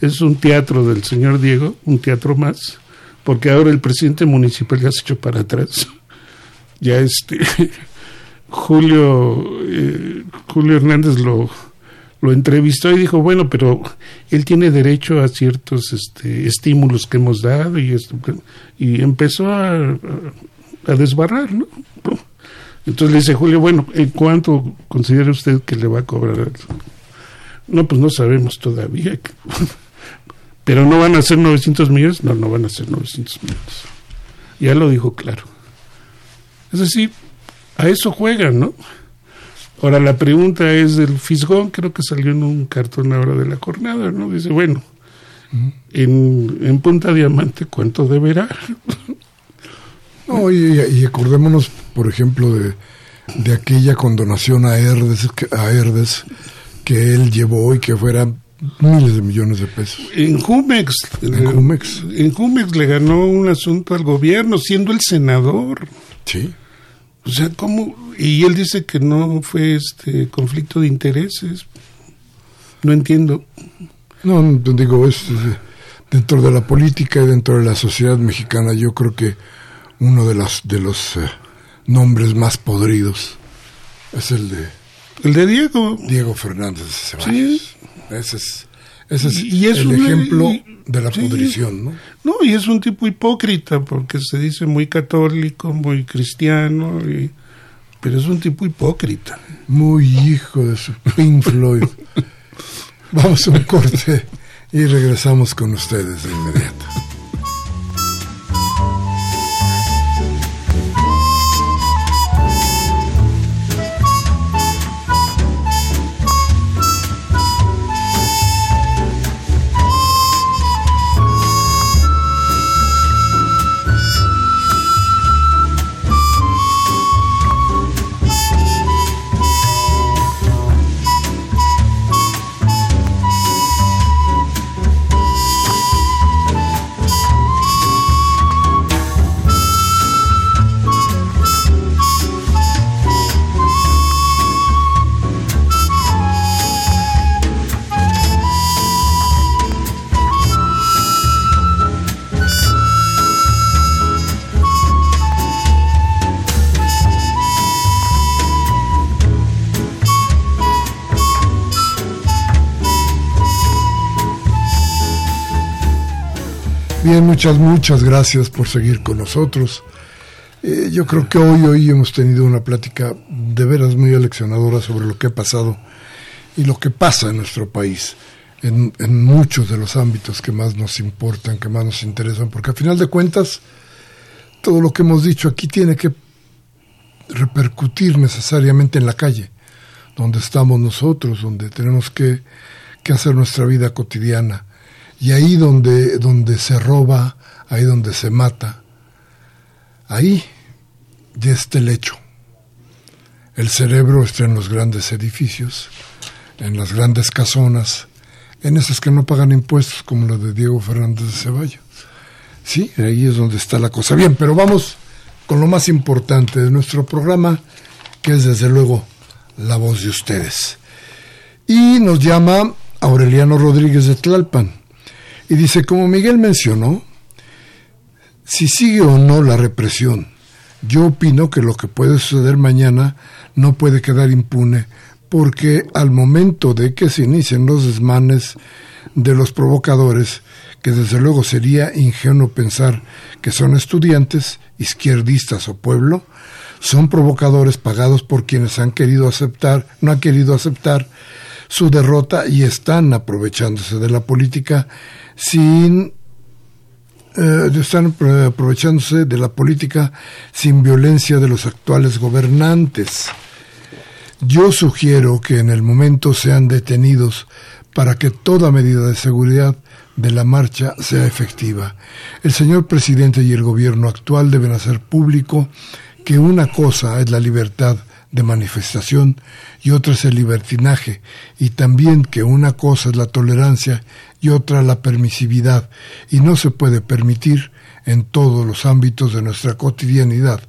es un teatro del señor Diego, un teatro más, porque ahora el presidente municipal ya se echó para atrás. Ya este Julio eh, Julio Hernández lo, lo entrevistó y dijo, bueno, pero él tiene derecho a ciertos este, estímulos que hemos dado y, y empezó a, a, desbarrar, ¿no? Entonces le dice Julio, bueno, ¿en cuánto considera usted que le va a cobrar? No, pues no sabemos todavía. Pero no van a ser 900 millones. No, no van a ser 900 millones. Ya lo dijo claro. Es decir, a eso juegan, ¿no? Ahora la pregunta es del Fisgón, creo que salió en un cartón ahora de la jornada, ¿no? Dice, bueno, en, en Punta Diamante, ¿cuánto deberá? No, y, acordémonos, por ejemplo, de, de aquella condonación a Herdes, a Herdes que él llevó y que fuera miles de millones de pesos. En Jumex. En Jumex. En Jumex le ganó un asunto al gobierno, siendo el senador. Sí. O sea, ¿cómo? Y él dice que no fue este conflicto de intereses. No entiendo. No, digo, es dentro de la política y dentro de la sociedad mexicana, yo creo que uno de los, de los eh, nombres más podridos es el de... El de Diego. Diego Fernández de Ceballos. Ese es, ese es, y es el ejemplo de la podrición, ¿no? No, y es un tipo hipócrita porque se dice muy católico, muy cristiano, y, pero es un tipo hipócrita. Muy hijo de su Pink Floyd. Vamos a un corte y regresamos con ustedes de inmediato. Bien, muchas, muchas gracias por seguir con nosotros. Eh, yo creo que hoy, hoy hemos tenido una plática de veras muy aleccionadora sobre lo que ha pasado y lo que pasa en nuestro país, en, en muchos de los ámbitos que más nos importan, que más nos interesan, porque a final de cuentas, todo lo que hemos dicho aquí tiene que repercutir necesariamente en la calle, donde estamos nosotros, donde tenemos que, que hacer nuestra vida cotidiana y ahí donde, donde se roba, ahí donde se mata, ahí ya está el hecho. El cerebro está en los grandes edificios, en las grandes casonas, en esas que no pagan impuestos, como la de Diego Fernández de Ceballos. Sí, ahí es donde está la cosa. Bien, pero vamos con lo más importante de nuestro programa, que es desde luego la voz de ustedes. Y nos llama Aureliano Rodríguez de Tlalpan. Y dice, como Miguel mencionó, si sigue o no la represión, yo opino que lo que puede suceder mañana no puede quedar impune porque al momento de que se inicien los desmanes de los provocadores, que desde luego sería ingenuo pensar que son estudiantes, izquierdistas o pueblo, son provocadores pagados por quienes han querido aceptar, no han querido aceptar su derrota y están aprovechándose de la política sin eh, están aprovechándose de la política sin violencia de los actuales gobernantes. Yo sugiero que en el momento sean detenidos para que toda medida de seguridad de la marcha sea efectiva. El señor presidente y el gobierno actual deben hacer público que una cosa es la libertad de manifestación y otra es el libertinaje, y también que una cosa es la tolerancia y otra la permisividad, y no se puede permitir en todos los ámbitos de nuestra cotidianidad,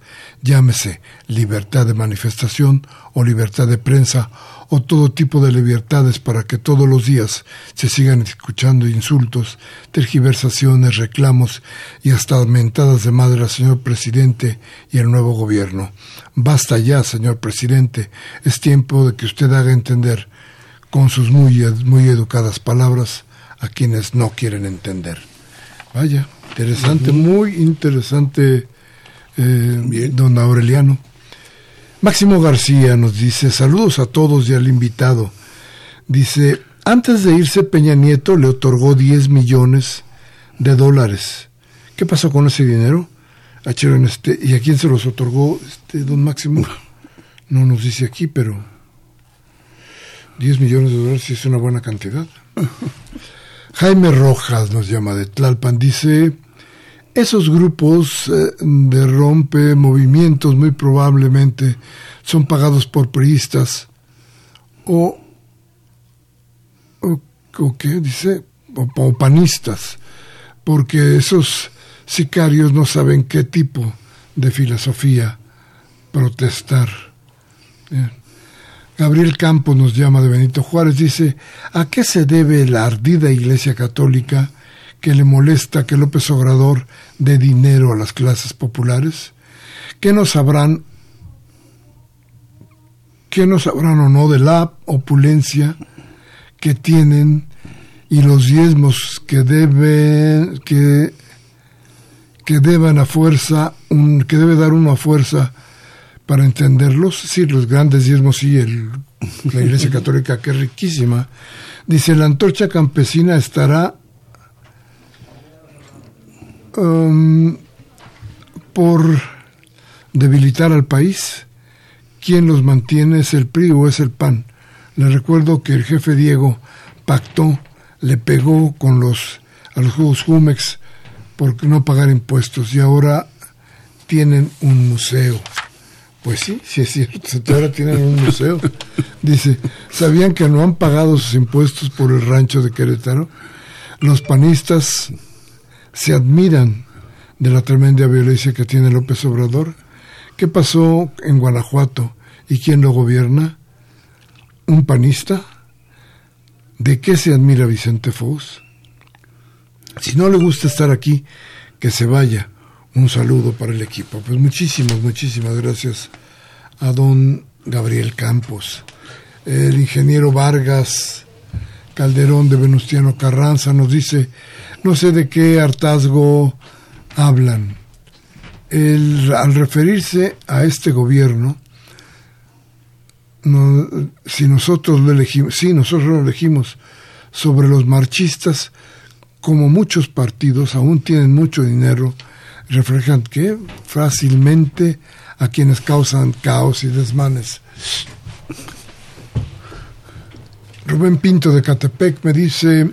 llámese libertad de manifestación o libertad de prensa o todo tipo de libertades para que todos los días se sigan escuchando insultos, tergiversaciones, reclamos y hasta mentadas de madre al señor presidente y el nuevo gobierno. Basta ya, señor presidente, es tiempo de que usted haga entender con sus muy, muy educadas palabras a quienes no quieren entender. Vaya, interesante, muy interesante, eh, don Aureliano. Máximo García nos dice, saludos a todos y al invitado. Dice, antes de irse Peña Nieto le otorgó 10 millones de dólares. ¿Qué pasó con ese dinero? A este, ¿Y a quién se los otorgó este don Máximo? No nos dice aquí, pero 10 millones de dólares es una buena cantidad. Jaime Rojas nos llama de Tlalpan, dice, esos grupos eh, de rompe movimientos muy probablemente son pagados por priistas o, o, ¿qué dice? O, panistas, porque esos sicarios no saben qué tipo de filosofía protestar. Gabriel Campos nos llama de Benito Juárez, dice, ¿a qué se debe la ardida Iglesia Católica? que le molesta que López Obrador dé dinero a las clases populares? ¿Qué no sabrán, qué no sabrán o no de la opulencia que tienen y los diezmos que deben, que, que deban a fuerza, un, que debe dar uno a fuerza para entenderlos? Sí, los grandes diezmos y el, la Iglesia Católica, que es riquísima. Dice, la antorcha campesina estará Um, por debilitar al país. Quien los mantiene es el PRI o es el PAN. Le recuerdo que el jefe Diego pactó, le pegó con los a los Juegos Jumex por no pagar impuestos y ahora tienen un museo. Pues sí, sí es cierto, ahora tienen un museo. Dice, ¿sabían que no han pagado sus impuestos por el rancho de Querétaro? Los panistas se admiran de la tremenda violencia que tiene López Obrador. ¿Qué pasó en Guanajuato y quién lo gobierna? ¿Un panista? ¿De qué se admira Vicente Fox? Si no le gusta estar aquí, que se vaya. Un saludo para el equipo. Pues muchísimas, muchísimas gracias a don Gabriel Campos. El ingeniero Vargas Calderón de Venustiano Carranza nos dice, no sé de qué hartazgo hablan. al referirse a este gobierno, si nosotros lo elegimos, sí, nosotros lo elegimos sobre los marchistas, como muchos partidos aún tienen mucho dinero, reflejan que fácilmente a quienes causan caos y desmanes. Rubén Pinto de Catepec me dice,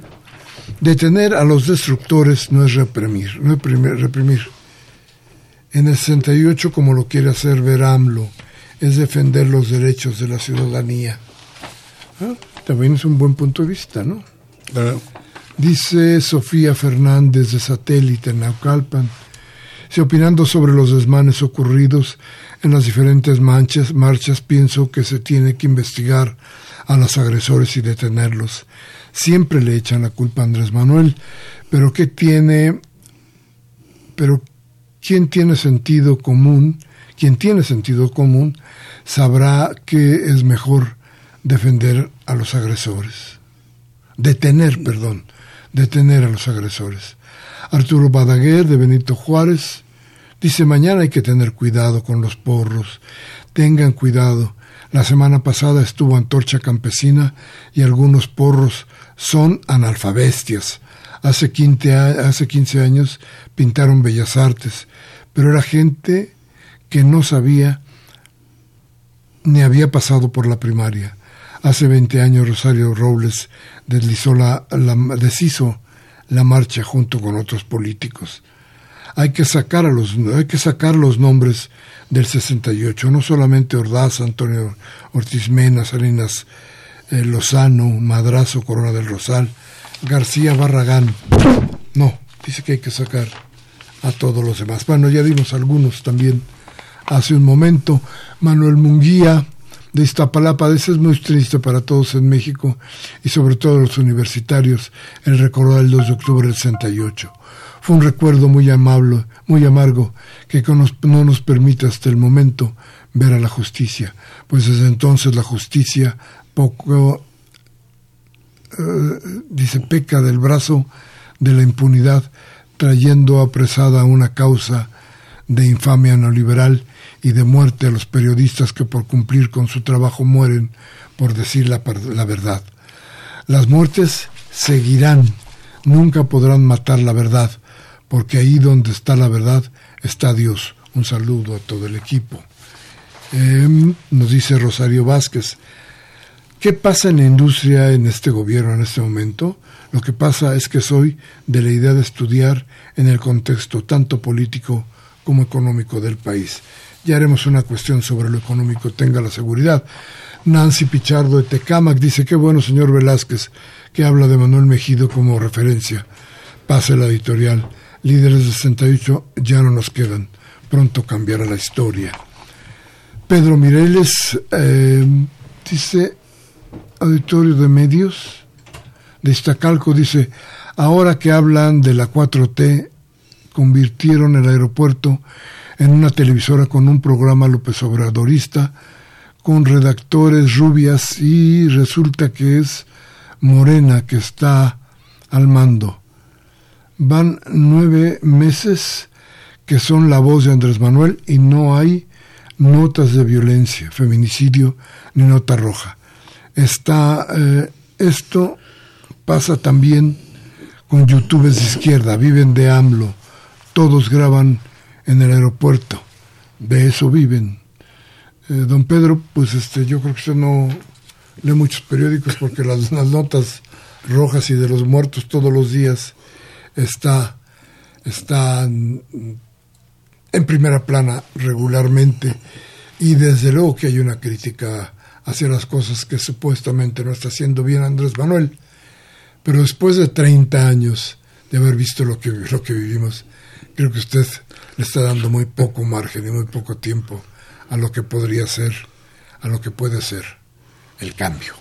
Detener a los destructores no es reprimir, no es reprimir. En el 68, como lo quiere hacer ver AMLO, es defender los derechos de la ciudadanía. Ah, también es un buen punto de vista, ¿no? Dice Sofía Fernández de Satélite en Naucalpan, si opinando sobre los desmanes ocurridos en las diferentes manchas, marchas, pienso que se tiene que investigar a los agresores y detenerlos siempre le echan la culpa a Andrés Manuel, pero ¿qué tiene? Pero ¿quién tiene sentido común? Quien tiene sentido común sabrá que es mejor defender a los agresores, detener, perdón, detener a los agresores. Arturo Badaguer de Benito Juárez dice mañana hay que tener cuidado con los porros, tengan cuidado. La semana pasada estuvo Antorcha Campesina y algunos porros son analfabestias. Hace 15, hace 15 años pintaron Bellas Artes, pero era gente que no sabía ni había pasado por la primaria. Hace 20 años Rosario Robles deslizó la, deshizo la marcha junto con otros políticos. Hay que sacar a los hay que sacar los nombres del 68, no solamente Ordaz, Antonio Ortiz Mena, Salinas eh, Lozano, Madrazo, Corona del Rosal, García Barragán. No, dice que hay que sacar a todos los demás. Bueno, ya dimos algunos también hace un momento. Manuel Munguía, de Iztapalapa, ese es muy triste para todos en México y sobre todo los universitarios, el recordar el 2 de octubre del 68. Fue un recuerdo muy amable, muy amargo, que no nos permite hasta el momento ver a la justicia, pues desde entonces la justicia poco, eh, dice, peca del brazo de la impunidad, trayendo apresada una causa de infamia neoliberal y de muerte a los periodistas que por cumplir con su trabajo mueren por decir la, la verdad. Las muertes seguirán, nunca podrán matar la verdad, porque ahí donde está la verdad está Dios. Un saludo a todo el equipo. Em, nos dice Rosario Vázquez, ¿qué pasa en la industria en este gobierno en este momento? Lo que pasa es que soy de la idea de estudiar en el contexto tanto político como económico del país. Ya haremos una cuestión sobre lo económico, tenga la seguridad. Nancy Pichardo de Tecamac dice, qué bueno, señor Velázquez, que habla de Manuel Mejido como referencia. Pase la editorial. Líderes de 68 ya no nos quedan. Pronto cambiará la historia. Pedro Mireles eh, dice, auditorio de medios, de Iztacalco, dice, ahora que hablan de la 4T, convirtieron el aeropuerto en una televisora con un programa López Obradorista, con redactores rubias y resulta que es Morena que está al mando. Van nueve meses que son la voz de Andrés Manuel y no hay notas de violencia, feminicidio ni nota roja. Está, eh, esto pasa también con youtubers de izquierda, viven de AMLO, todos graban en el aeropuerto. De eso viven. Eh, don Pedro, pues este, yo creo que usted no lee muchos periódicos porque las, notas rojas y de los muertos todos los días está, está en primera plana regularmente y desde luego que hay una crítica hacia las cosas que supuestamente no está haciendo bien Andrés Manuel. Pero después de 30 años de haber visto lo que, lo que vivimos, creo que usted le está dando muy poco margen y muy poco tiempo a lo que podría ser, a lo que puede ser el cambio.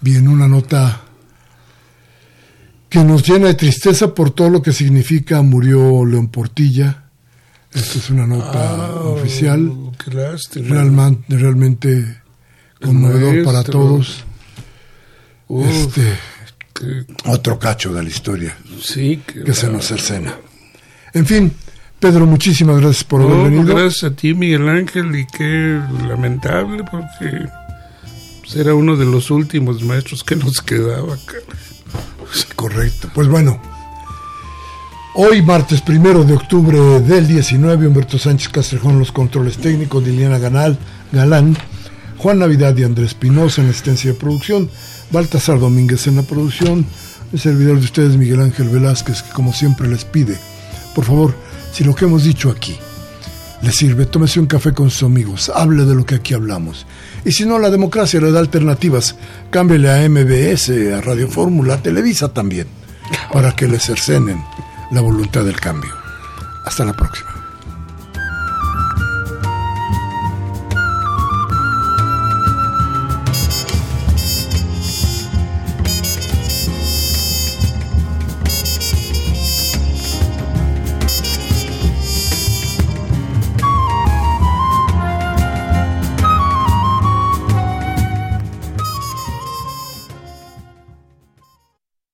Bien, una nota que nos llena de tristeza por todo lo que significa murió León Portilla. Esta es una nota ah, oficial. Realmente, realmente conmovedor para todos. este, otro cacho de la historia sí, que se nos cercena. En fin, Pedro, muchísimas gracias por haber venido. Gracias a ti, Miguel Ángel, y qué lamentable, porque era uno de los últimos maestros que nos quedaba acá. Correcto. Pues bueno, hoy, martes primero de octubre del 19, Humberto Sánchez Castrejón, los controles técnicos, Liliana Ganal, Galán, Juan Navidad y Andrés Pinoza en la asistencia de producción, Baltasar Domínguez en la producción, el servidor de ustedes, Miguel Ángel Velázquez, que como siempre les pide por favor, si lo que hemos dicho aquí le sirve, tómese un café con sus amigos, hable de lo que aquí hablamos. Y si no, la democracia le da alternativas, cámbiale a MBS, a Radio Fórmula, a Televisa también, para que le cercenen la voluntad del cambio. Hasta la próxima.